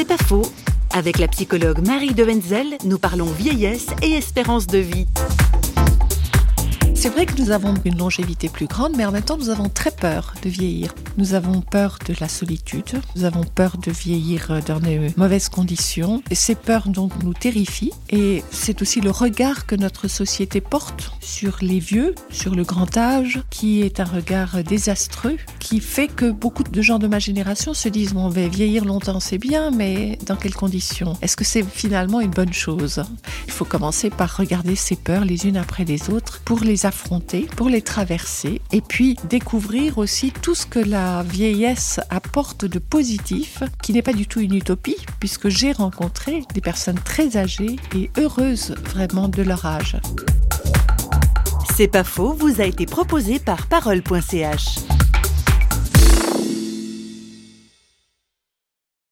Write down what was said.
C'est pas faux. Avec la psychologue Marie de Wenzel, nous parlons vieillesse et espérance de vie. C'est vrai que nous avons une longévité plus grande, mais en même temps, nous avons très peur de vieillir. Nous avons peur de la solitude, nous avons peur de vieillir dans de mauvaises conditions, et ces peurs donc nous terrifient, et c'est aussi le regard que notre société porte sur les vieux, sur le grand âge, qui est un regard désastreux, qui fait que beaucoup de gens de ma génération se disent, bon, on vieillir longtemps, c'est bien, mais dans quelles conditions? Est-ce que c'est finalement une bonne chose? Il faut commencer par regarder ces peurs les unes après les autres pour les affronter, pour les traverser et puis découvrir aussi tout ce que la vieillesse apporte de positif, qui n'est pas du tout une utopie, puisque j'ai rencontré des personnes très âgées et heureuses vraiment de leur âge. C'est pas faux, vous a été proposé par parole.ch.